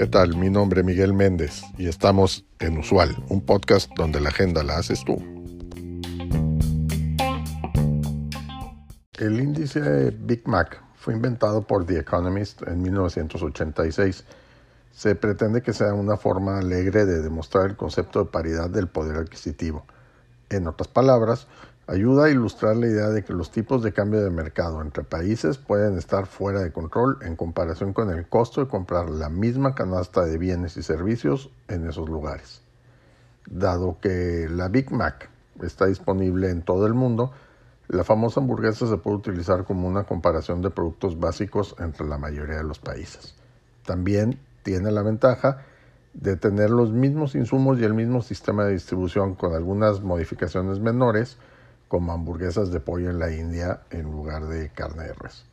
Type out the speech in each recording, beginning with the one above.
¿Qué tal? Mi nombre es Miguel Méndez y estamos en Usual, un podcast donde la agenda la haces tú. El índice Big Mac fue inventado por The Economist en 1986. Se pretende que sea una forma alegre de demostrar el concepto de paridad del poder adquisitivo. En otras palabras, ayuda a ilustrar la idea de que los tipos de cambio de mercado entre países pueden estar fuera de control en comparación con el costo de comprar la misma canasta de bienes y servicios en esos lugares. Dado que la Big Mac está disponible en todo el mundo, la famosa hamburguesa se puede utilizar como una comparación de productos básicos entre la mayoría de los países. También tiene la ventaja de tener los mismos insumos y el mismo sistema de distribución con algunas modificaciones menores, como hamburguesas de pollo en la India en lugar de carne de res.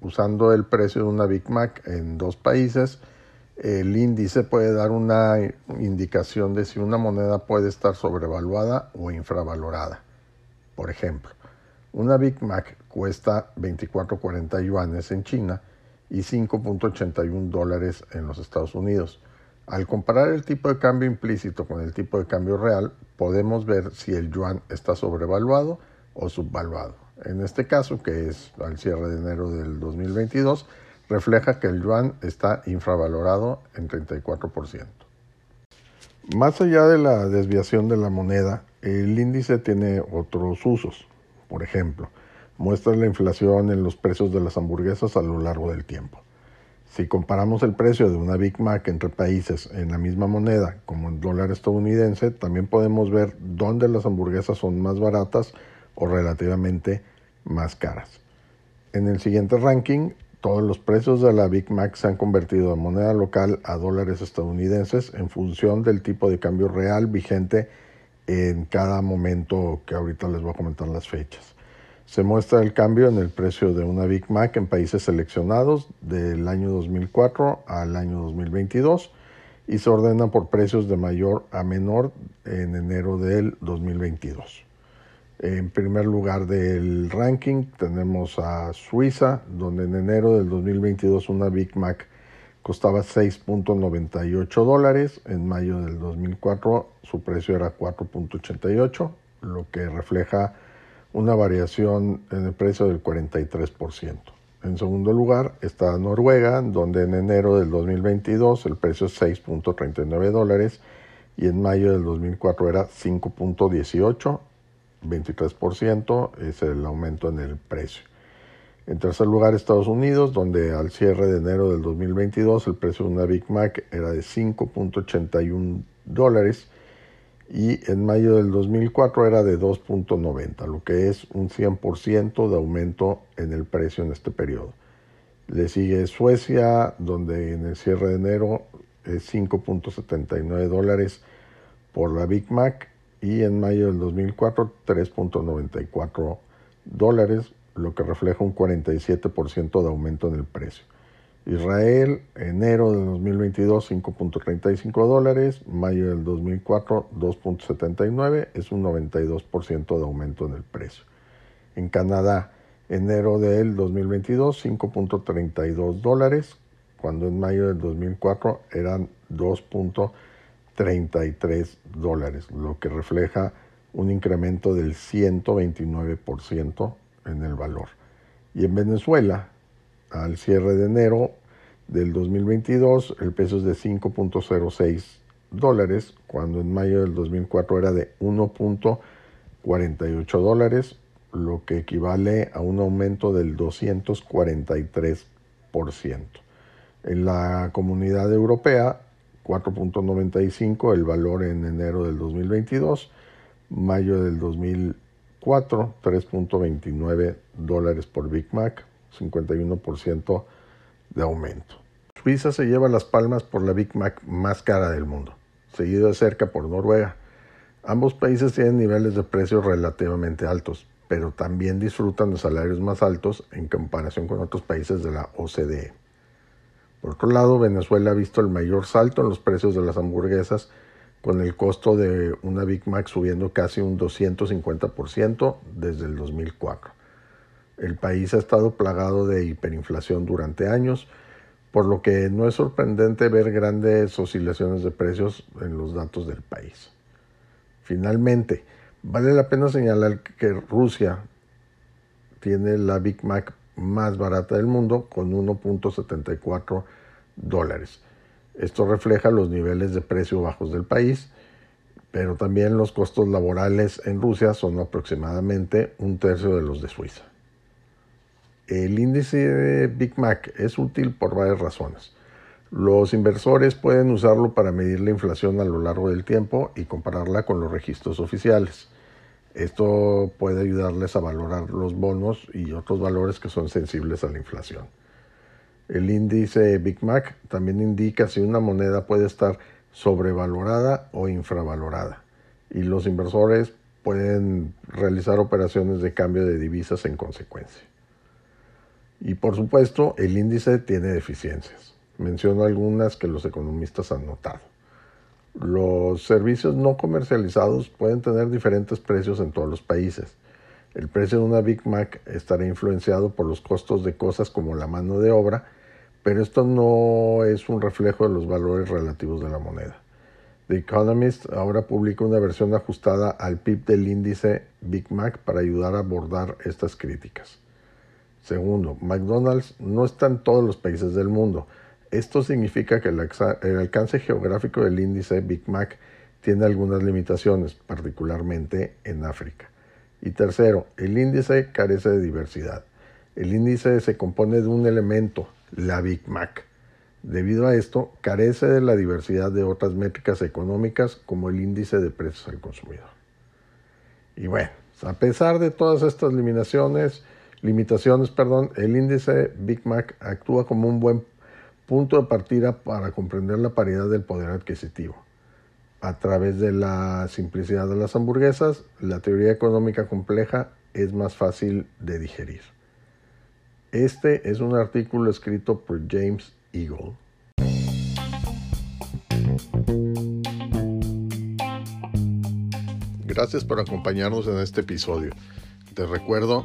Usando el precio de una Big Mac en dos países, el índice puede dar una indicación de si una moneda puede estar sobrevaluada o infravalorada. Por ejemplo, una Big Mac cuesta 24.40 yuanes en China y 5.81 dólares en los Estados Unidos. Al comparar el tipo de cambio implícito con el tipo de cambio real, podemos ver si el yuan está sobrevaluado o subvaluado. En este caso, que es al cierre de enero del 2022, refleja que el yuan está infravalorado en 34%. Más allá de la desviación de la moneda, el índice tiene otros usos. Por ejemplo, muestra la inflación en los precios de las hamburguesas a lo largo del tiempo. Si comparamos el precio de una Big Mac entre países en la misma moneda, como el dólar estadounidense, también podemos ver dónde las hamburguesas son más baratas o relativamente más caras. En el siguiente ranking, todos los precios de la Big Mac se han convertido de moneda local a dólares estadounidenses en función del tipo de cambio real vigente en cada momento que ahorita les voy a comentar las fechas. Se muestra el cambio en el precio de una Big Mac en países seleccionados del año 2004 al año 2022 y se ordena por precios de mayor a menor en enero del 2022. En primer lugar del ranking tenemos a Suiza, donde en enero del 2022 una Big Mac costaba 6.98 dólares. En mayo del 2004 su precio era 4.88, lo que refleja una variación en el precio del 43%. En segundo lugar está Noruega, donde en enero del 2022 el precio es 6.39 dólares y en mayo del 2004 era 5.18, 23% es el aumento en el precio. En tercer lugar, Estados Unidos, donde al cierre de enero del 2022 el precio de una Big Mac era de 5.81 dólares y en mayo del 2004 era de 2.90, lo que es un 100% de aumento en el precio en este periodo. Le sigue Suecia, donde en el cierre de enero es 5.79 dólares por la Big Mac y en mayo del 2004 3.94 dólares lo que refleja un 47% de aumento en el precio. Israel, enero del 2022, 5.35 dólares, mayo del 2004, 2.79, es un 92% de aumento en el precio. En Canadá, enero del 2022, 5.32 dólares, cuando en mayo del 2004 eran 2.33 dólares, lo que refleja un incremento del 129% en el valor. Y en Venezuela, al cierre de enero del 2022, el peso es de 5.06 dólares, cuando en mayo del 2004 era de 1.48 dólares, lo que equivale a un aumento del 243%. En la comunidad europea, 4.95 el valor en enero del 2022, mayo del 2022 4, 3.29 dólares por Big Mac, 51% de aumento. Suiza se lleva las palmas por la Big Mac más cara del mundo, seguido de cerca por Noruega. Ambos países tienen niveles de precios relativamente altos, pero también disfrutan de salarios más altos en comparación con otros países de la OCDE. Por otro lado, Venezuela ha visto el mayor salto en los precios de las hamburguesas con el costo de una Big Mac subiendo casi un 250% desde el 2004. El país ha estado plagado de hiperinflación durante años, por lo que no es sorprendente ver grandes oscilaciones de precios en los datos del país. Finalmente, vale la pena señalar que Rusia tiene la Big Mac más barata del mundo con 1.74 dólares. Esto refleja los niveles de precio bajos del país, pero también los costos laborales en Rusia son aproximadamente un tercio de los de Suiza. El índice Big Mac es útil por varias razones. Los inversores pueden usarlo para medir la inflación a lo largo del tiempo y compararla con los registros oficiales. Esto puede ayudarles a valorar los bonos y otros valores que son sensibles a la inflación. El índice Big Mac también indica si una moneda puede estar sobrevalorada o infravalorada y los inversores pueden realizar operaciones de cambio de divisas en consecuencia. Y por supuesto, el índice tiene deficiencias. Menciono algunas que los economistas han notado. Los servicios no comercializados pueden tener diferentes precios en todos los países. El precio de una Big Mac estará influenciado por los costos de cosas como la mano de obra, pero esto no es un reflejo de los valores relativos de la moneda. The Economist ahora publica una versión ajustada al PIB del índice Big Mac para ayudar a abordar estas críticas. Segundo, McDonald's no está en todos los países del mundo. Esto significa que el, alcance geográfico del índice Big Mac tiene algunas limitaciones, particularmente en África. Y tercero, el índice carece de diversidad. El índice se compone de un elemento, la Big Mac. Debido a esto, carece de la diversidad de otras métricas económicas como el índice de precios al consumidor. Y bueno, a pesar de todas estas limitaciones, limitaciones, perdón, el índice Big Mac actúa como un buen punto de partida para comprender la paridad del poder adquisitivo. A través de la simplicidad de las hamburguesas, la teoría económica compleja es más fácil de digerir. Este es un artículo escrito por James Eagle. Gracias por acompañarnos en este episodio. Te recuerdo